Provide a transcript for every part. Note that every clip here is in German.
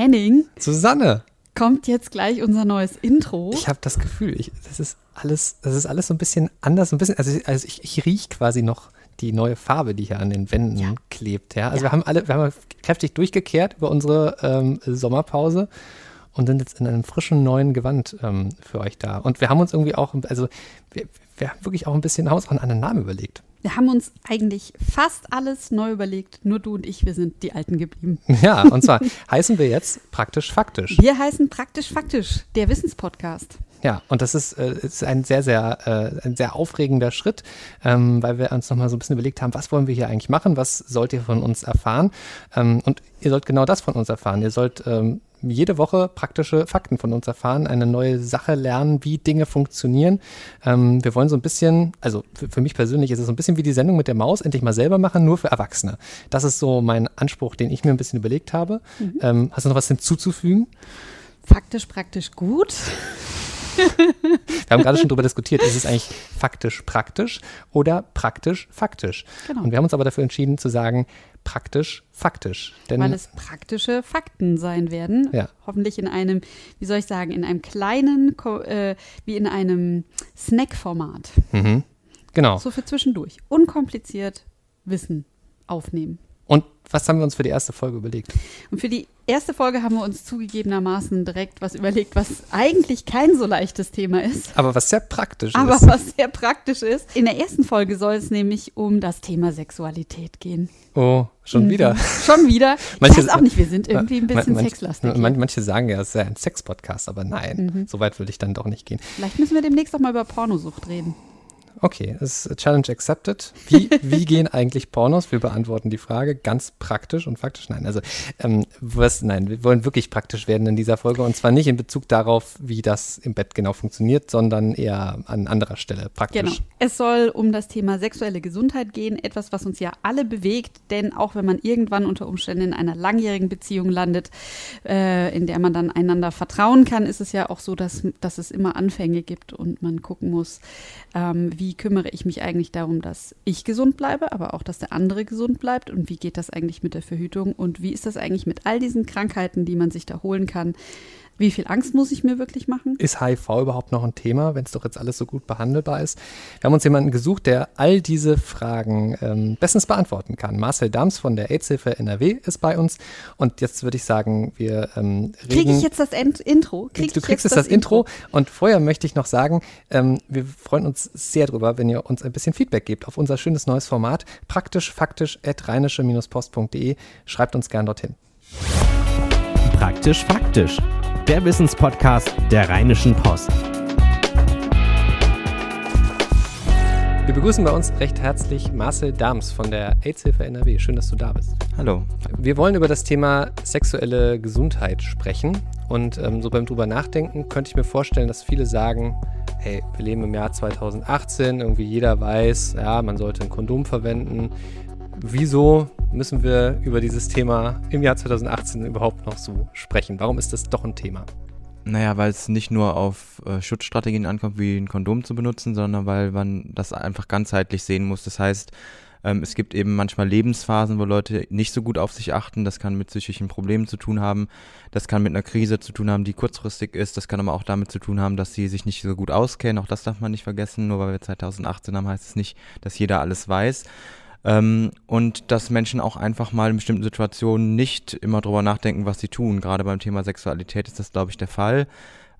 Henning, Susanne, kommt jetzt gleich unser neues Intro. ich habe das Gefühl, ich, das ist alles, das ist alles so ein bisschen anders, ein bisschen, also, ich- also ich, ich rieche quasi noch die neue Farbe, die hier an den Wänden Ja. klebt. Ja, also Ja. wir haben alle, wir haben kräftig durchgekehrt über unsere ähm, Sommerpause und sind jetzt in einem frischen neuen Gewand ähm, für euch da. Und wir haben uns irgendwie auch, also wir, wir haben wirklich auch ein bisschen haben uns auch einen anderen Namen überlegt. Wir haben uns eigentlich fast alles neu überlegt. Nur du und ich, wir sind die Alten geblieben. Ja, und zwar heißen wir jetzt praktisch faktisch. Wir heißen praktisch faktisch, der Wissenspodcast. Ja, und das ist, äh, ist ein sehr, sehr, äh, ein sehr aufregender Schritt, ähm, weil wir uns nochmal so ein bisschen überlegt haben, was wollen wir hier eigentlich machen, was sollt ihr von uns erfahren? Ähm, und ihr sollt genau das von uns erfahren. Ihr sollt ähm, jede Woche praktische Fakten von uns erfahren, eine neue Sache lernen, wie Dinge funktionieren. Ähm, wir wollen so ein bisschen, also für, für mich persönlich ist es so ein bisschen wie die Sendung mit der Maus, endlich mal selber machen, nur für Erwachsene. Das ist so mein Anspruch, den ich mir ein bisschen überlegt habe. Ähm, hast du noch was hinzuzufügen? Faktisch praktisch gut. Wir haben gerade schon darüber diskutiert, ist es eigentlich faktisch praktisch oder praktisch faktisch? Genau. Und wir haben uns aber dafür entschieden zu sagen, praktisch faktisch. Denn weil es praktische Fakten sein werden. Ja. Hoffentlich in einem, wie soll ich sagen, in einem kleinen, äh, wie in einem Snack-Format. mhm, genau. So für zwischendurch. Unkompliziert Wissen aufnehmen. Was haben wir uns für die erste Folge überlegt? Und für die erste Folge haben wir uns zugegebenermaßen direkt was überlegt, was eigentlich kein so leichtes Thema ist. Aber was sehr praktisch Aber ist. was sehr praktisch ist. In der ersten Folge soll es nämlich um das Thema Sexualität gehen. Oh, schon wieder. Schon wieder. Ich Manche- weiß auch nicht, wir sind irgendwie ein bisschen Man- sexlastig. Manche sagen ja, es sei ein Sex-Podcast, aber nein, Mhm. so weit würde ich dann doch nicht gehen. Vielleicht müssen wir demnächst auch mal über Pornosucht reden. Okay, es ist Challenge accepted. Wie, wie gehen eigentlich Pornos? Wir beantworten die Frage ganz praktisch und faktisch. Nein, also ähm, was, nein, wir wollen wirklich praktisch werden in dieser Folge und zwar nicht in Bezug darauf, wie das im Bett genau funktioniert, sondern eher an anderer Stelle praktisch. Genau. Es soll um das Thema sexuelle Gesundheit gehen, etwas, was uns ja alle bewegt, denn auch wenn man irgendwann unter Umständen in einer langjährigen Beziehung landet, äh, in der man dann einander vertrauen kann, ist es ja auch so, dass, dass es immer Anfänge gibt und man gucken muss, ähm, wie kümmere ich mich eigentlich darum, dass ich gesund bleibe, aber auch, dass der andere gesund bleibt und wie geht das eigentlich mit der Verhütung und wie ist das eigentlich mit all diesen Krankheiten, die man sich da holen kann. Wie viel Angst muss ich mir wirklich machen? Ist HIV überhaupt noch ein Thema, wenn es doch jetzt alles so gut behandelbar ist? Wir haben uns jemanden gesucht, der all diese Fragen ähm, bestens beantworten kann. Marcel Dams von der AIDS-Hilfe NRW ist bei uns. Und jetzt würde ich sagen, wir ähm, reden. Kriege ich jetzt das Ent Intro? Krieg du kriegst jetzt jetzt das, Intro. Und vorher möchte ich noch sagen, ähm, wir freuen uns sehr drüber, wenn ihr uns ein bisschen Feedback gebt auf unser schönes neues Format. Praktisch, faktisch, at rheinische-post.de. Schreibt uns gern dorthin. Praktisch faktisch. Der Wissenspodcast der Rheinischen Post. Wir begrüßen bei uns recht herzlich Marcel Dams von der AIDS-Hilfe NRW. Schön, dass du da bist. Hallo. Wir wollen über das Thema sexuelle Gesundheit sprechen. Und ähm, so beim drüber nachdenken könnte ich mir vorstellen, dass viele sagen, hey, wir leben im Jahr 2018, irgendwie jeder weiß, ja, man sollte ein Kondom verwenden. Wieso müssen wir über dieses Thema im Jahr 2018 überhaupt noch so sprechen? Warum ist das doch ein Thema? Naja, weil es nicht nur auf äh, Schutzstrategien ankommt, wie ein Kondom zu benutzen, sondern weil man das einfach ganzheitlich sehen muss. Das heißt, ähm, es gibt eben manchmal Lebensphasen, wo Leute nicht so gut auf sich achten. Das kann mit psychischen Problemen zu tun haben. Das kann mit einer Krise zu tun haben, die kurzfristig ist. Das kann aber auch damit zu tun haben, dass sie sich nicht so gut auskennen. Auch das darf man nicht vergessen. Nur weil wir 2018 haben, heißt es nicht, dass jeder alles weiß. Ähm, und dass Menschen auch einfach mal in bestimmten Situationen nicht immer drüber nachdenken, was sie tun. Gerade beim Thema Sexualität ist das, glaube ich, der Fall,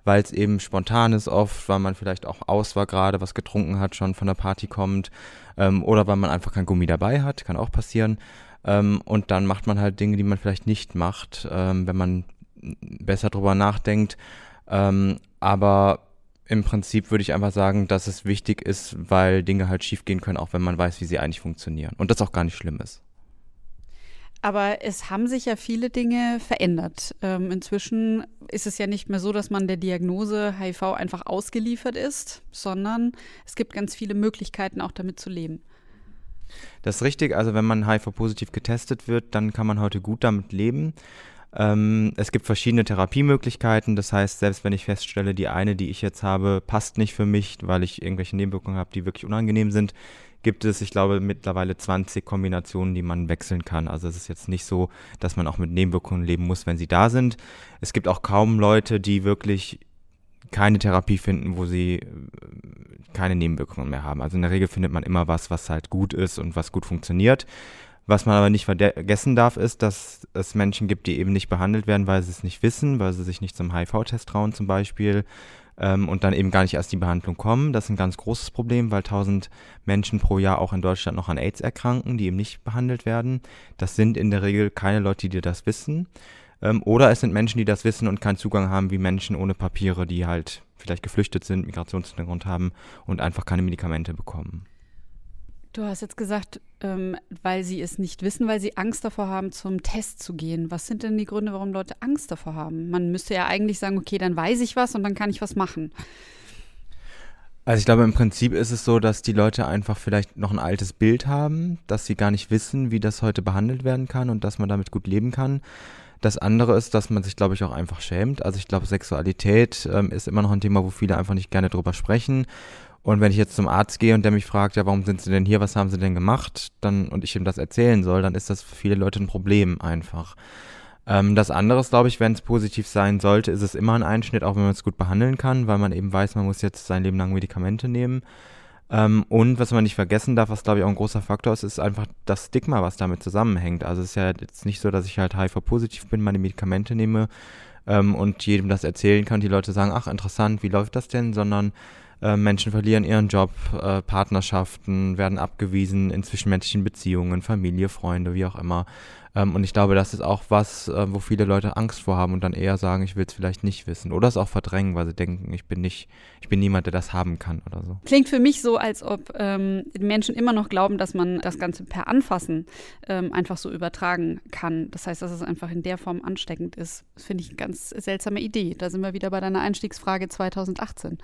weil es eben spontan ist oft, weil man vielleicht auch aus war gerade, was getrunken hat, schon von der Party kommt ähm, oder weil man einfach kein Gummi dabei hat, kann auch passieren. Ähm, und dann macht man halt Dinge, die man vielleicht nicht macht, ähm, wenn man besser drüber nachdenkt. Ähm, aber im Prinzip würde ich einfach sagen, dass es wichtig ist, weil Dinge halt schiefgehen können, auch wenn man weiß, wie sie eigentlich funktionieren. Und das auch gar nicht schlimm ist. Aber es haben sich ja viele Dinge verändert. Ähm, inzwischen ist es ja nicht mehr so, dass man der Diagnose HIV einfach ausgeliefert ist, sondern es gibt ganz viele Möglichkeiten, auch damit zu leben. Das ist richtig. Also wenn man HIV-positiv getestet wird, dann kann man heute gut damit leben. Ähm, es gibt verschiedene Therapiemöglichkeiten. Das heißt, selbst wenn ich feststelle, die eine, die ich jetzt habe, passt nicht für mich, weil ich irgendwelche Nebenwirkungen habe, die wirklich unangenehm sind, gibt es, ich glaube, mittlerweile 20 Kombinationen, die man wechseln kann. Also es ist jetzt nicht so, dass man auch mit Nebenwirkungen leben muss, wenn sie da sind. Es gibt auch kaum Leute, die wirklich keine Therapie finden, wo sie äh, keine Nebenwirkungen mehr haben. Also in der Regel findet man immer was, was halt gut ist und was gut funktioniert. Was man aber nicht vergessen darf, ist, dass es Menschen gibt, die eben nicht behandelt werden, weil sie es nicht wissen, weil sie sich nicht zum HIV-Test trauen zum Beispiel ähm, und dann eben gar nicht erst die Behandlung kommen. Das ist ein ganz großes Problem, weil 1000 Menschen pro Jahr auch in Deutschland noch an AIDS erkranken, die eben nicht behandelt werden. Das sind in der Regel keine Leute, die das wissen. Ähm, oder es sind Menschen, die das wissen und keinen Zugang haben, wie Menschen ohne Papiere, die halt vielleicht geflüchtet sind, Migrationshintergrund haben und einfach keine Medikamente bekommen. Du hast jetzt gesagt, ähm, weil sie es nicht wissen, weil sie Angst davor haben, zum Test zu gehen. Was sind denn die Gründe, warum Leute Angst davor haben? Man müsste ja eigentlich sagen, okay, dann weiß ich was und dann kann ich was machen. Also ich glaube, im Prinzip ist es so, dass die Leute einfach vielleicht noch ein altes Bild haben, dass sie gar nicht wissen, wie das heute behandelt werden kann und dass man damit gut leben kann. Das andere ist, dass man sich, glaube ich, auch einfach schämt. Also ich glaube, Sexualität ähm, ist immer noch ein Thema, wo viele einfach nicht gerne drüber sprechen. Und wenn ich jetzt zum Arzt gehe und der mich fragt, ja, warum sind Sie denn hier, was haben Sie denn gemacht, dann und ich ihm das erzählen soll, dann ist das für viele Leute ein Problem einfach. Ähm, das andere ist, glaube ich, wenn es positiv sein sollte, ist es immer ein Einschnitt, auch wenn man es gut behandeln kann, weil man eben weiß, man muss jetzt sein Leben lang Medikamente nehmen. Ähm, und was man nicht vergessen darf, was glaube ich auch ein großer Faktor ist, ist einfach das Stigma, was damit zusammenhängt. Also es ist ja jetzt nicht so, dass ich halt HIV-positiv bin, meine Medikamente nehme ähm, und jedem das erzählen kann, die Leute sagen, ach interessant, wie läuft das denn, sondern äh, Menschen verlieren ihren Job, äh, Partnerschaften werden abgewiesen in zwischenmenschlichen Beziehungen, Familie, Freunde, wie auch immer. Ähm, und ich glaube, das ist auch was, äh, wo viele Leute Angst vor haben und dann eher sagen, ich will es vielleicht nicht wissen. Oder es auch verdrängen, weil sie denken, ich bin nicht, ich bin niemand, der das haben kann oder so. Klingt für mich so, als ob ähm, Menschen immer noch glauben, dass man das Ganze per Anfassen ähm, einfach so übertragen kann. Das heißt, dass es einfach in der Form ansteckend ist. Das finde ich eine ganz seltsame Idee. Da sind wir wieder bei deiner Einstiegsfrage 2018.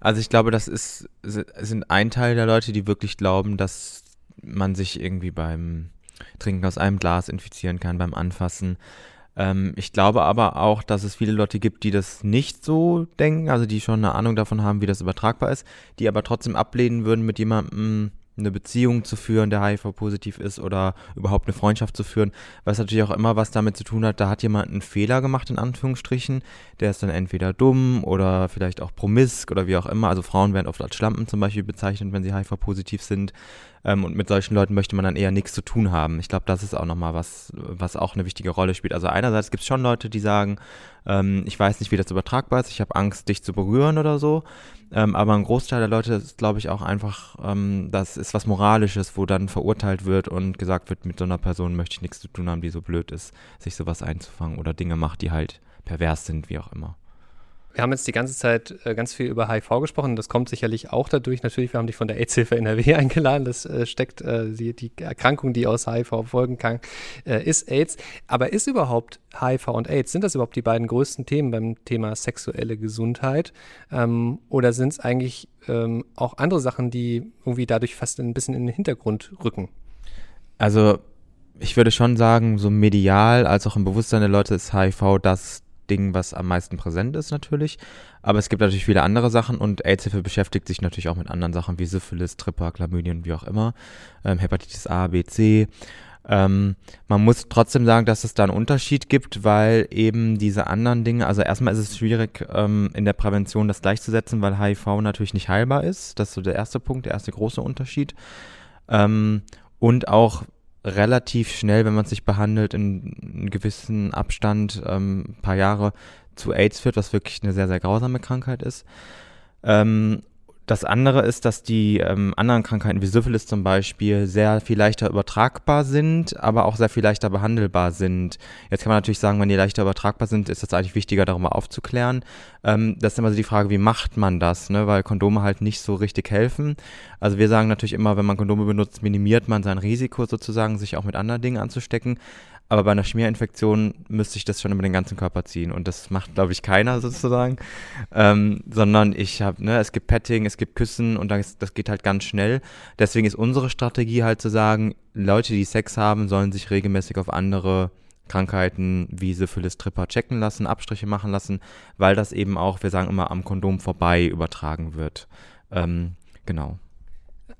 Also ich glaube, das ist, sind ein Teil der Leute, die wirklich glauben, dass man sich irgendwie beim Trinken aus einem Glas infizieren kann, beim Anfassen. Ähm, ich glaube aber auch, dass es viele Leute gibt, die das nicht so denken, also die schon eine Ahnung davon haben, wie das übertragbar ist, die aber trotzdem ablehnen würden, mit jemandem eine Beziehung zu führen, der HIV-positiv ist oder überhaupt eine Freundschaft zu führen, was natürlich auch immer was damit zu tun hat, da hat jemand einen Fehler gemacht, in Anführungsstrichen, der ist dann entweder dumm oder vielleicht auch promisk oder wie auch immer, also Frauen werden oft als Schlampen zum Beispiel bezeichnet, wenn sie HIV-positiv sind ähm, und mit solchen Leuten möchte man dann eher nichts zu tun haben. Ich glaube, das ist auch nochmal was, was auch eine wichtige Rolle spielt. Also einerseits gibt es schon Leute, die sagen, ähm, ich weiß nicht, wie das übertragbar ist, ich habe Angst, dich zu berühren oder so. Ähm, aber ein Großteil der Leute ist, glaube ich, auch einfach, ähm, das ist was Moralisches, wo dann verurteilt wird und gesagt wird, mit so einer Person möchte ich nichts zu tun haben, die so blöd ist, sich sowas einzufangen oder Dinge macht, die halt pervers sind, wie auch immer. Wir haben jetzt die ganze Zeit äh, ganz viel über HIV gesprochen. Das kommt sicherlich auch dadurch. Natürlich, wir haben dich von der AIDS-Hilfe NRW eingeladen. Das äh, steckt, äh, die, Erkrankung, die aus HIV folgen kann, ist AIDS. Aber ist überhaupt HIV und AIDS, sind das überhaupt die beiden größten Themen beim Thema sexuelle Gesundheit? Ähm, oder sind es eigentlich ähm, auch andere Sachen, die irgendwie dadurch fast ein bisschen in den Hintergrund rücken? Also, ich würde schon sagen, so medial als auch im Bewusstsein der Leute ist HIV das Ding, was am meisten präsent ist natürlich. Aber es gibt natürlich viele andere Sachen und AIDS-Hilfe beschäftigt sich natürlich auch mit anderen Sachen wie Syphilis, Tripper, Chlamydien, wie auch immer, ähm, Hepatitis A, B, C. Ähm, man muss trotzdem sagen, dass es da einen Unterschied gibt, weil eben diese anderen Dinge, also erstmal ist es schwierig ähm, in der Prävention das gleichzusetzen, weil HIV natürlich nicht heilbar ist. Das ist so der erste Punkt, der erste große Unterschied. Ähm, und auch relativ schnell, wenn man sich behandelt, in einem gewissen Abstand, ähm, ein paar Jahre zu AIDS führt, was wirklich eine sehr, sehr grausame Krankheit ist. Ähm, das andere ist, dass die ähm, anderen Krankheiten wie Syphilis zum Beispiel sehr viel leichter übertragbar sind, aber auch sehr viel leichter behandelbar sind. Jetzt kann man natürlich sagen, wenn die leichter übertragbar sind, ist es eigentlich wichtiger, darüber aufzuklären. Ähm, das ist immer so die Frage, wie macht man das, ne? weil Kondome halt nicht so richtig helfen. Also wir sagen natürlich immer, wenn man Kondome benutzt, minimiert man sein Risiko sozusagen, sich auch mit anderen Dingen anzustecken. Aber bei einer Schmierinfektion müsste ich das schon über den ganzen Körper ziehen. Und das macht, glaube ich, keiner sozusagen. Ähm, sondern ich habe, ne, es gibt Petting, es gibt Küssen und das, das geht halt ganz schnell. Deswegen ist unsere Strategie halt zu sagen, Leute, die Sex haben, sollen sich regelmäßig auf andere Krankheiten wie Syphilis, Tripper checken lassen, Abstriche machen lassen, weil das eben auch, wir sagen immer, am Kondom vorbei übertragen wird. Ähm, genau.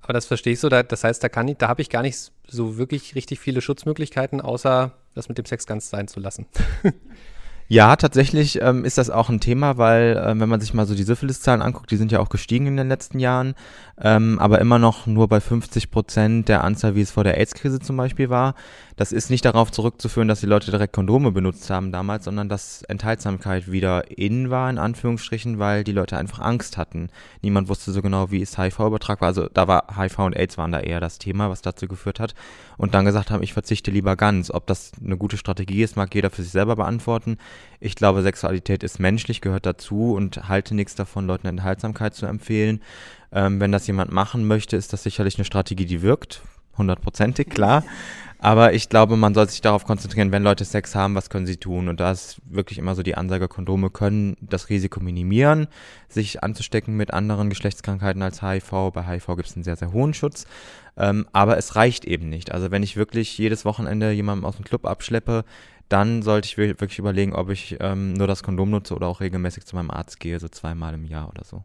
Aber das verstehe ich so. Da, das heißt, da kann ich, da habe ich gar nicht so wirklich richtig viele Schutzmöglichkeiten, außer das mit dem Sex ganz sein zu lassen. Ja, tatsächlich ähm, ist das auch ein Thema, weil äh, wenn man sich mal so die Syphilis-Zahlen anguckt, die sind ja auch gestiegen in den letzten Jahren, ähm, aber immer noch nur bei 50 Prozent der Anzahl, wie es vor der AIDS-Krise zum Beispiel war. Das ist nicht darauf zurückzuführen, dass die Leute direkt Kondome benutzt haben damals, sondern dass Enthaltsamkeit wieder in war, in Anführungsstrichen, weil die Leute einfach Angst hatten. Niemand wusste so genau, wie ist HIV übertragbar. Also da war HIV und AIDS waren da eher das Thema, was dazu geführt hat. Und dann gesagt haben, ich verzichte lieber ganz. Ob das eine gute Strategie ist, mag jeder für sich selber beantworten. Ich glaube, Sexualität ist menschlich, gehört dazu und halte nichts davon, Leuten Enthaltsamkeit zu empfehlen. Ähm, wenn das jemand machen möchte, ist das sicherlich eine Strategie, die wirkt. Hundertprozentig, klar. Aber ich glaube, man sollte sich darauf konzentrieren, wenn Leute Sex haben, was können sie tun? Und da ist wirklich immer so die Ansage, Kondome können das Risiko minimieren, sich anzustecken mit anderen Geschlechtskrankheiten als HIV. Bei HIV gibt es einen sehr, sehr hohen Schutz. Ähm, aber es reicht eben nicht. Also wenn ich wirklich jedes Wochenende jemanden aus dem Club abschleppe, dann sollte ich wirklich überlegen, ob ich ähm, nur das Kondom nutze oder auch regelmäßig zu meinem Arzt gehe, so zweimal im Jahr oder so.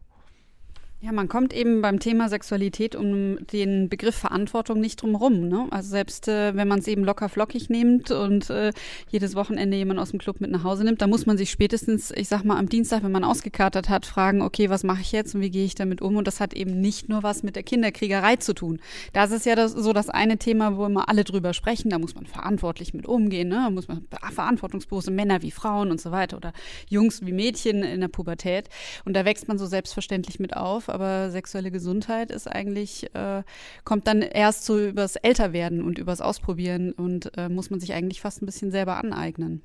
Ja, man kommt eben beim Thema Sexualität um den Begriff Verantwortung nicht drum rum. Ne? Also selbst äh, wenn man es eben locker flockig nimmt und äh, jedes Wochenende jemand aus dem Club mit nach Hause nimmt, da muss man sich spätestens, ich sag mal, am Dienstag, wenn man ausgekatert hat, fragen, okay, was mache ich jetzt und wie gehe ich damit um? Und das hat eben nicht nur was mit der Kinderkriegerei zu tun. Das ist ja das, so das eine Thema, wo immer alle drüber sprechen. Da muss man verantwortlich mit umgehen. Ne? Da muss man verantwortungsbewusste Männer wie Frauen und so weiter oder Jungs wie Mädchen in der Pubertät. Und da wächst man so selbstverständlich mit auf aber sexuelle Gesundheit ist eigentlich, äh, kommt dann erst so übers Älterwerden und übers Ausprobieren und äh, muss man sich eigentlich fast ein bisschen selber aneignen.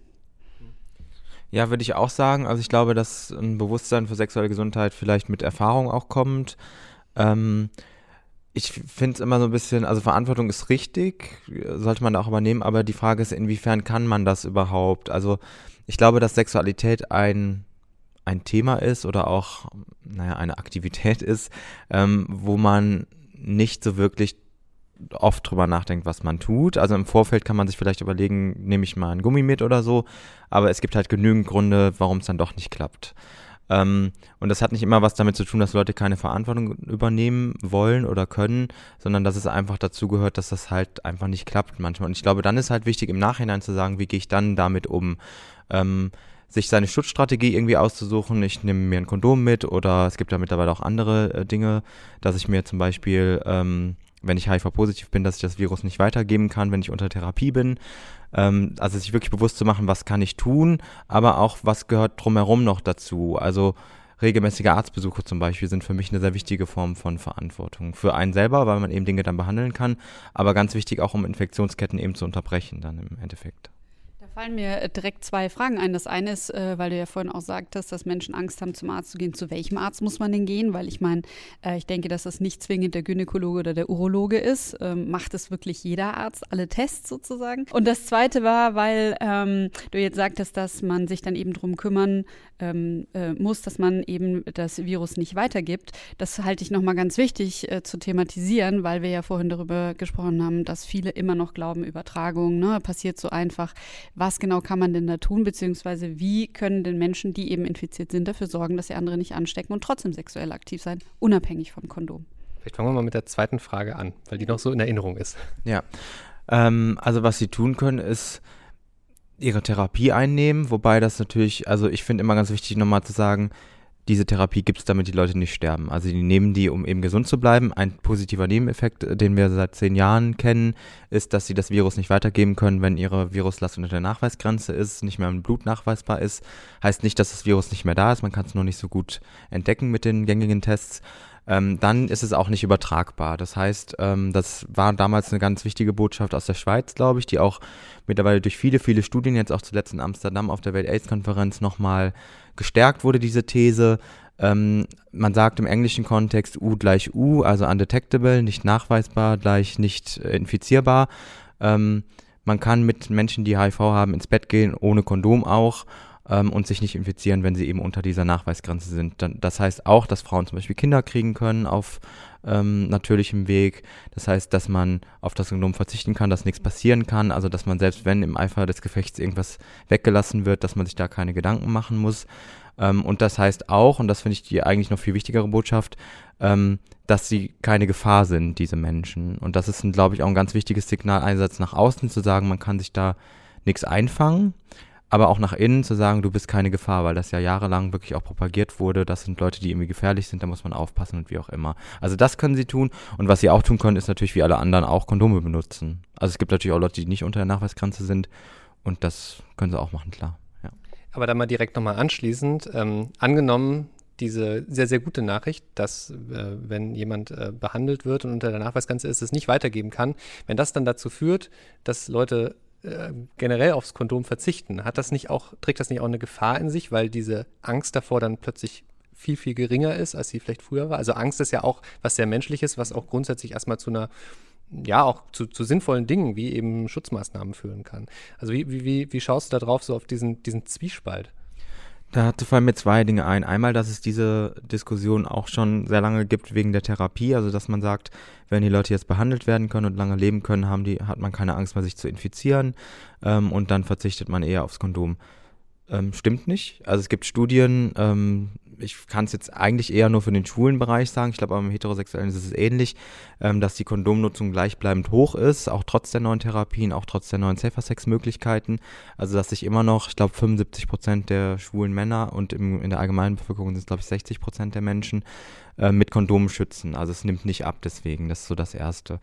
Ja, würde ich auch sagen. Also ich glaube, dass ein Bewusstsein für sexuelle Gesundheit vielleicht mit Erfahrung auch kommt. Ähm, ich finde es immer so ein bisschen, also Verantwortung ist richtig, sollte man da auch übernehmen, aber die Frage ist, inwiefern kann man das überhaupt? Also ich glaube, dass Sexualität ein ein Thema ist oder auch, naja, eine Aktivität ist, ähm, wo man nicht so wirklich oft drüber nachdenkt, was man tut. Also im Vorfeld kann man sich vielleicht überlegen, nehme ich mal ein Gummi mit oder so, aber es gibt halt genügend Gründe, warum es dann doch nicht klappt. Ähm, und das hat nicht immer was damit zu tun, dass Leute keine Verantwortung übernehmen wollen oder können, sondern dass es einfach dazu gehört, dass das halt einfach nicht klappt manchmal. Und ich glaube, dann ist halt wichtig im Nachhinein zu sagen, wie gehe ich dann damit um. Ähm, sich seine Schutzstrategie irgendwie auszusuchen. Ich nehme mir ein Kondom mit oder es gibt ja mittlerweile auch andere äh, Dinge, dass ich mir zum Beispiel, ähm, wenn ich HIV-positiv bin, dass ich das Virus nicht weitergeben kann, wenn ich unter Therapie bin. Ähm, also sich wirklich bewusst zu machen, was kann ich tun, aber auch, was gehört drumherum noch dazu. Also regelmäßige Arztbesuche zum Beispiel sind für mich eine sehr wichtige Form von Verantwortung. Für einen selber, weil man eben Dinge dann behandeln kann, aber ganz wichtig auch, um Infektionsketten eben zu unterbrechen dann im Endeffekt fallen mir äh, direkt zwei Fragen ein. Das eine ist, äh, weil du ja vorhin auch sagtest, dass Menschen Angst haben, zum Arzt zu gehen. Zu welchem Arzt muss man denn gehen? Weil ich meine, äh, ich denke, dass das nicht zwingend der Gynäkologe oder der Urologe ist. Ähm, macht es wirklich jeder Arzt, alle Tests sozusagen? Und das zweite war, weil ähm, du jetzt sagtest, dass man sich dann eben drum kümmern ähm, äh, muss, dass man eben das Virus nicht weitergibt. Das halte ich nochmal ganz wichtig zu thematisieren, weil wir ja vorhin darüber gesprochen haben, dass viele immer noch glauben, Übertragung ne, passiert so einfach. Was genau kann man denn da tun, beziehungsweise wie können denn Menschen, die eben infiziert sind, dafür sorgen, dass sie andere nicht anstecken und trotzdem sexuell aktiv sein, unabhängig vom Kondom? Vielleicht fangen wir mal mit der zweiten Frage an, weil die noch so in Erinnerung ist. Ja, ähm, also was sie tun können, ist ihre Therapie einnehmen, wobei das natürlich, also ich finde immer ganz wichtig nochmal zu sagen, diese Therapie gibt es, damit die Leute nicht sterben. Also die nehmen die, um eben gesund zu bleiben. Ein positiver Nebeneffekt, den wir seit zehn Jahren kennen, ist, dass sie das Virus nicht weitergeben können, wenn ihre Viruslast unter der Nachweisgrenze ist, nicht mehr im Blut nachweisbar ist. Heißt nicht, dass das Virus nicht mehr da ist, man kann es nur nicht so gut entdecken mit den gängigen Tests ähm, dann ist es auch nicht übertragbar. Das heißt, ähm, das war damals eine ganz wichtige Botschaft aus der Schweiz, glaube ich, die auch mittlerweile durch viele, viele Studien, jetzt auch zuletzt in Amsterdam auf der Welt-AIDS-Konferenz nochmal gestärkt wurde, diese These. Ähm, man sagt im englischen Kontext U gleich U, also undetectable, nicht nachweisbar, gleich nicht äh, infizierbar. Ähm, man kann mit Menschen, die HIV haben, ins Bett gehen, ohne Kondom auch ähm, und sich nicht infizieren, wenn sie eben unter dieser Nachweisgrenze sind. das heißt auch, dass Frauen zum Beispiel Kinder kriegen können auf ähm, natürlichem Weg. Das heißt, dass man auf das Kondom verzichten kann, dass nichts passieren kann. Also dass man selbst wenn im Eifer des Gefechts irgendwas weggelassen wird, dass man sich da keine Gedanken machen muss. Ähm, und das heißt auch, und das finde ich die eigentlich noch viel wichtigere Botschaft, ähm, dass sie keine Gefahr sind, diese Menschen. Und das ist, glaube ich, auch ein ganz wichtiges Signal einerseits nach außen zu sagen, man kann sich da nichts einfangen aber auch nach innen zu sagen, du bist keine Gefahr, weil das ja jahrelang wirklich auch propagiert wurde, das sind Leute, die irgendwie gefährlich sind, da muss man aufpassen und wie auch immer. Also das können sie tun und was sie auch tun können, ist natürlich wie alle anderen auch Kondome benutzen. Also es gibt natürlich auch Leute, die nicht unter der Nachweisgrenze sind und das können sie auch machen, klar. Ja. Aber da mal direkt nochmal anschließend, ähm, angenommen, diese sehr, sehr gute Nachricht, dass äh, wenn jemand äh, behandelt wird und unter der Nachweisgrenze ist, es nicht weitergeben kann. Wenn das dann dazu führt, dass Leute äh, generell aufs Kondom verzichten, hat das nicht auch, trägt das nicht auch eine Gefahr in sich, weil diese Angst davor dann plötzlich viel, viel geringer ist, als sie vielleicht früher war? Also Angst ist ja auch was sehr Menschliches, was auch grundsätzlich erstmal zu einer, ja, auch zu, zu sinnvollen Dingen wie eben Schutzmaßnahmen führen kann. Also wie, wie, wie schaust du da drauf so auf diesen, diesen Zwiespalt? Dazu fallen mir zwei Dinge ein. Einmal, dass es diese Diskussion auch schon sehr lange gibt wegen der Therapie, also dass man sagt, wenn die Leute jetzt behandelt werden können und lange leben können, haben die, hat man keine Angst mehr, sich zu infizieren ähm, und dann verzichtet man eher aufs Kondom. Ähm, stimmt nicht. Also es gibt Studien, ähm, ich kann es jetzt eigentlich eher nur für den schwulen Bereich sagen, ich glaube aber im Heterosexuellen ist es ähnlich, ähm, dass die Kondomnutzung gleichbleibend hoch ist, auch trotz der neuen Therapien, auch trotz der neuen Safer-Sex-Möglichkeiten. Also dass sich immer noch, ich glaube 75 Prozent der schwulen Männer und im, in der allgemeinen Bevölkerung sind es glaube ich 60 Prozent der Menschen äh, mit Kondomen schützen. Also es nimmt nicht ab deswegen, das ist so das Erste.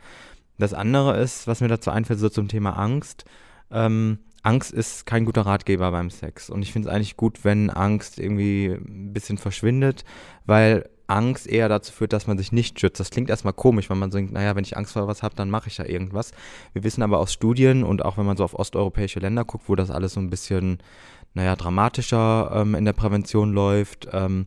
Das andere ist, was mir dazu einfällt, so zum Thema Angst. Ähm, Angst ist kein guter Ratgeber beim Sex. Und ich finde es eigentlich gut, wenn Angst irgendwie ein bisschen verschwindet, weil Angst eher dazu führt, dass man sich nicht schützt. Das klingt erstmal komisch, wenn man denkt, naja, wenn ich Angst vor was habe, dann mache ich ja irgendwas. Wir wissen aber aus Studien und auch wenn man so auf osteuropäische Länder guckt, wo das alles so ein bisschen, naja, dramatischer ähm, in der Prävention läuft, ähm,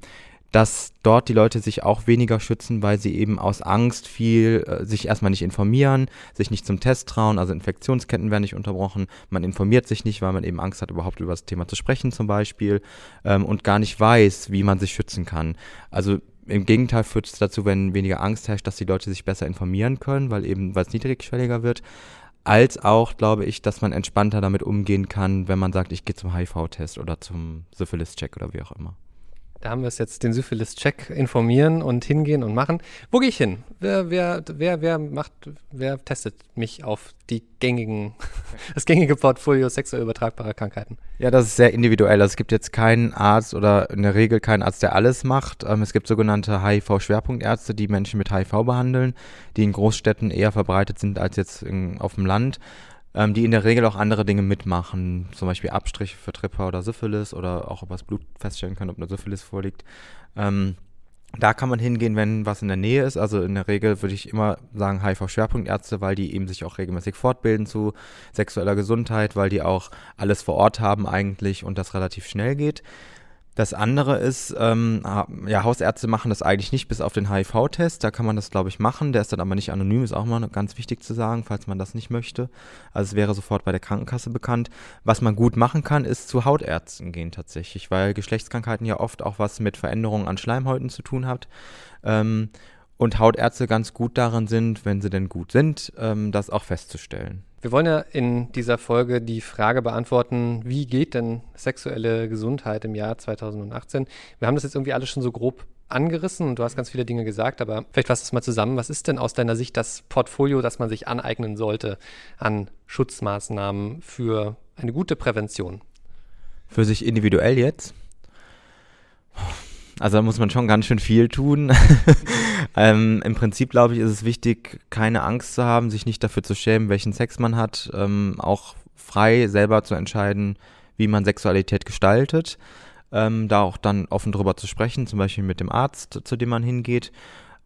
dass dort die Leute sich auch weniger schützen, weil sie eben aus Angst viel äh, sich erstmal nicht informieren, sich nicht zum Test trauen, also Infektionsketten werden nicht unterbrochen, man informiert sich nicht, weil man eben Angst hat, überhaupt über das Thema zu sprechen zum Beispiel ähm, und gar nicht weiß, wie man sich schützen kann. Also im Gegenteil führt es dazu, wenn weniger Angst herrscht, dass die Leute sich besser informieren können, weil eben, weil es niedrigschwelliger wird als auch, glaube ich, dass man entspannter damit umgehen kann, wenn man sagt, ich gehe zum HIV-Test oder zum Syphilis-Check oder wie auch immer. Da haben wir es jetzt, den Syphilis-Check informieren und hingehen und machen. Wo gehe ich hin? Wer, wer, wer, wer macht, wer testet mich auf die gängigen, das gängige Portfolio sexuell übertragbarer Krankheiten? Ja, das ist sehr individuell. Also es gibt jetzt keinen Arzt oder in der Regel keinen Arzt, der alles macht. Ähm, es gibt sogenannte HIV-Schwerpunktärzte, die Menschen mit HIV behandeln, die in Großstädten eher verbreitet sind als jetzt in, auf dem Land ähm, die in der Regel auch andere Dinge mitmachen, zum Beispiel Abstriche für Tripper oder Syphilis oder auch übers Blut feststellen können, ob eine Syphilis vorliegt. Ähm, da kann man hingehen, wenn was in der Nähe ist. Also in der Regel würde ich immer sagen HIV-Schwerpunktärzte, weil die eben sich auch regelmäßig fortbilden zu sexueller Gesundheit, weil die auch alles vor Ort haben eigentlich und das relativ schnell geht. Das andere ist, ähm, ja, Hausärzte machen das eigentlich nicht bis auf den HIV-Test. Da kann man das, glaube ich, machen. Der ist dann aber nicht anonym, ist auch mal ganz wichtig zu sagen, falls man das nicht möchte. Also es wäre sofort bei der Krankenkasse bekannt. Was man gut machen kann, ist zu Hautärzten gehen tatsächlich, weil Geschlechtskrankheiten ja oft auch was mit Veränderungen an Schleimhäuten zu tun hat. Ähm, und Hautärzte ganz gut daran sind, wenn sie denn gut sind, ähm, das auch festzustellen. Wir wollen ja in dieser Folge die Frage beantworten, wie geht denn sexuelle Gesundheit im Jahr 2018? Wir haben das jetzt irgendwie alles schon so grob angerissen und du hast ganz viele Dinge gesagt, aber vielleicht fasst es mal zusammen. Was ist denn aus deiner Sicht das Portfolio, das man sich aneignen sollte an Schutzmaßnahmen für eine gute Prävention? Für sich individuell jetzt? Also da muss man schon ganz schön viel tun. ähm, Im Prinzip, glaube ich, ist es wichtig, keine Angst zu haben, sich nicht dafür zu schämen, welchen Sex man hat, ähm, auch frei selber zu entscheiden, wie man Sexualität gestaltet. Ähm, da auch dann offen drüber zu sprechen, zum Beispiel mit dem Arzt, zu dem man hingeht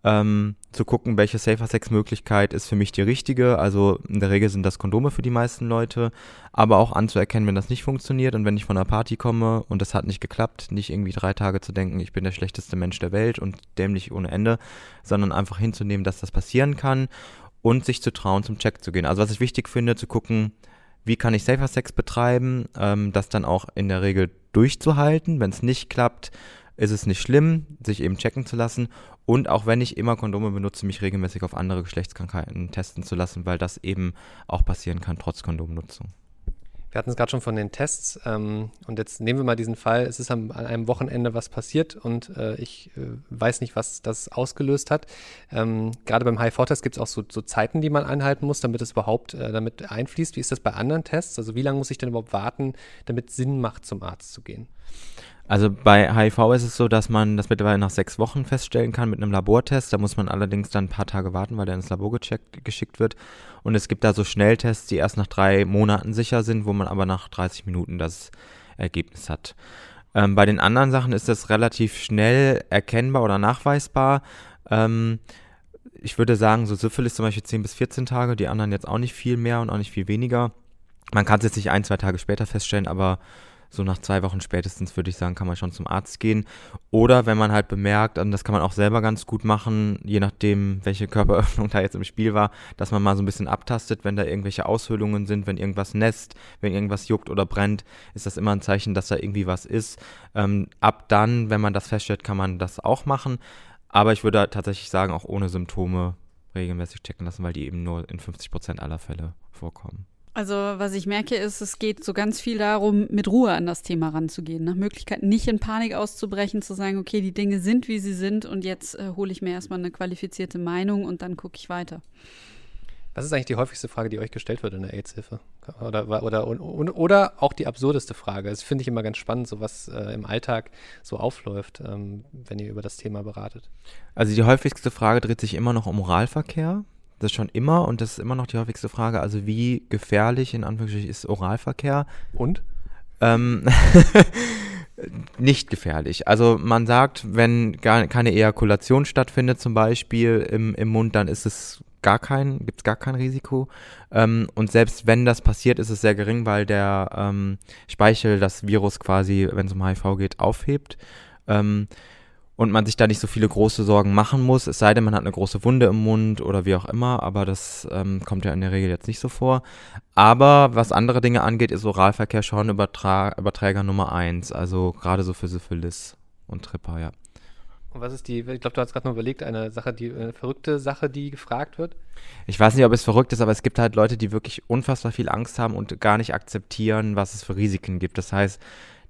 ähm, zu gucken, welche Safer-Sex-Möglichkeit ist für mich die richtige. Also in der Regel sind das Kondome für die meisten Leute, aber auch anzuerkennen, wenn das nicht funktioniert und wenn ich von einer Party komme und das hat nicht geklappt, nicht irgendwie drei Tage zu denken, ich bin der schlechteste Mensch der Welt und dämlich ohne Ende, sondern einfach hinzunehmen, dass das passieren kann und sich zu trauen, zum Check zu gehen. Also was ich wichtig finde, zu gucken, wie kann ich Safer Sex betreiben, ähm, das dann auch in der Regel durchzuhalten. Wenn es nicht klappt, ist es nicht schlimm, sich eben checken zu lassen. Und auch wenn ich immer Kondome benutze, mich regelmäßig auf andere Geschlechtskrankheiten testen zu lassen, weil das eben auch passieren kann, trotz Kondomnutzung. Wir hatten es gerade schon von den Tests ähm, und jetzt nehmen wir mal diesen Fall, es ist am, an einem Wochenende was passiert und äh, ich äh, weiß nicht, was das ausgelöst hat. Ähm, gerade beim HIV-Test gibt es auch so, so, Zeiten, die man einhalten muss, damit es überhaupt äh, damit einfließt. Wie ist das bei anderen Tests? Also wie lange muss ich denn überhaupt warten, damit es Sinn macht, zum Arzt zu gehen? Also bei HIV ist es so, dass man das mittlerweile nach sechs Wochen feststellen kann mit einem Labortest. Da muss man allerdings dann ein paar Tage warten, weil der ins Labor gecheckt, geschickt wird. Und es gibt da so Schnelltests, die erst nach drei Monaten sicher sind, wo man aber nach 30 Minuten das Ergebnis hat. Ähm, bei den anderen Sachen ist das relativ schnell erkennbar oder nachweisbar. Ähm, ich würde sagen, so Syphilis zum Beispiel 10 bis 14 Tage, die anderen jetzt auch nicht viel mehr und auch nicht viel weniger. Man kann es jetzt nicht ein, zwei Tage später feststellen, aber so nach zwei Wochen spätestens würde ich sagen, kann man schon zum Arzt gehen. Oder wenn man halt bemerkt, und das kann man auch selber ganz gut machen, je nachdem, welche Körperöffnung da jetzt im Spiel war, dass man mal so ein bisschen abtastet, wenn da irgendwelche Aushöhlungen sind, wenn irgendwas nässt, wenn irgendwas juckt oder brennt, ist das immer ein Zeichen, dass da irgendwie was ist. Ähm, ab dann, wenn man das feststellt, kann man das auch machen. Aber ich würde tatsächlich sagen, auch ohne Symptome regelmäßig checken lassen, weil die eben nur in 50 Prozent aller Fälle vorkommen. Also was ich merke ist, es geht so ganz viel darum, mit Ruhe an das Thema ranzugehen. Nach Möglichkeit nicht in Panik auszubrechen, zu sagen, okay, die Dinge sind, wie sie sind und jetzt äh, hole ich mir erstmal eine qualifizierte Meinung und dann gucke ich weiter. Was ist eigentlich die häufigste Frage, die euch gestellt wird in der AIDS-Hilfe? Oder, oder, oder, oder, auch die absurdeste Frage? Das finde ich immer ganz spannend, so was äh, im Alltag so aufläuft, ähm, wenn ihr über das Thema beratet. Also die häufigste Frage dreht sich immer noch um Oralverkehr. Das schon immer und das ist immer noch die häufigste Frage. Also wie gefährlich in Anführungsstrichen ist Oralverkehr? Und? Ähm, nicht gefährlich. Also man sagt, wenn gar keine Ejakulation stattfindet, zum Beispiel im, im Mund, dann ist es gar kein, gibt es gar kein Risiko. Ähm, und selbst wenn das passiert, ist es sehr gering, weil der ähm, Speichel das Virus quasi, wenn es um HIV geht, aufhebt. Ähm, und man sich da nicht so viele große Sorgen machen muss, es sei denn, man hat eine große Wunde im Mund oder wie auch immer, aber das ähm, kommt ja in der Regel jetzt nicht so vor. Aber was andere Dinge angeht, ist Oralverkehr schon Übertra Überträger Nummer eins, also gerade so für Syphilis und Tripper, ja. Und was ist die, ich glaube, du hast gerade mal überlegt, eine Sache, die, eine verrückte Sache, die gefragt wird? Ich weiß nicht, ob es verrückt ist, aber es gibt halt Leute, die wirklich unfassbar viel Angst haben und gar nicht akzeptieren, was es für Risiken gibt. Das heißt,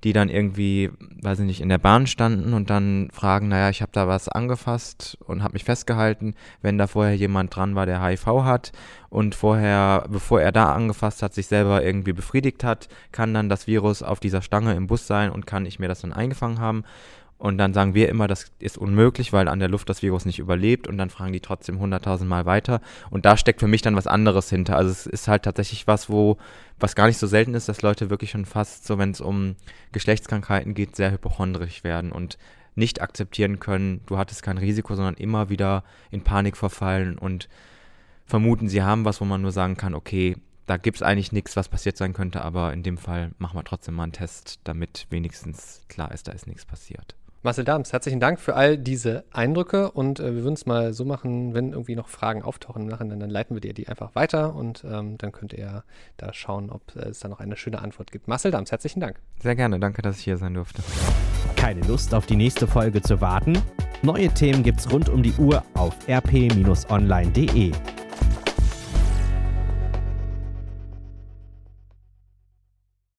die dann irgendwie, weiß ich nicht, in der Bahn standen und dann fragen, naja, ich habe da was angefasst und habe mich festgehalten, wenn da vorher jemand dran war, der HIV hat und vorher, bevor er da angefasst hat, sich selber irgendwie befriedigt hat, kann dann das Virus auf dieser Stange im Bus sein und kann ich mir das dann eingefangen haben. Und dann sagen wir immer, das ist unmöglich, weil an der Luft das Virus nicht überlebt. Und dann fragen die trotzdem hunderttausend Mal weiter. Und da steckt für mich dann was anderes hinter. Also es ist halt tatsächlich was, wo, was gar nicht so selten ist, dass Leute wirklich schon fast so, wenn es um Geschlechtskrankheiten geht, sehr hypochondrisch werden und nicht akzeptieren können, du hattest kein Risiko, sondern immer wieder in Panik verfallen und vermuten, sie haben was, wo man nur sagen kann, okay, da gibt es eigentlich nichts, was passiert sein könnte, aber in dem Fall machen wir trotzdem mal einen Test, damit wenigstens klar ist, da ist nichts passiert. Marcel Dams, herzlichen Dank für all diese Eindrücke und äh, wir würden es mal so machen, wenn irgendwie noch Fragen auftauchen im Nachhinein, dann leiten wir dir die einfach weiter und ähm, dann könnt ihr da schauen, ob äh, es da noch eine schöne Antwort gibt. Marcel Dams, herzlichen Dank. Sehr gerne, danke, dass ich hier sein durfte. Keine Lust auf die nächste Folge zu warten? Neue Themen gibt's rund um die Uhr auf rp-online.de.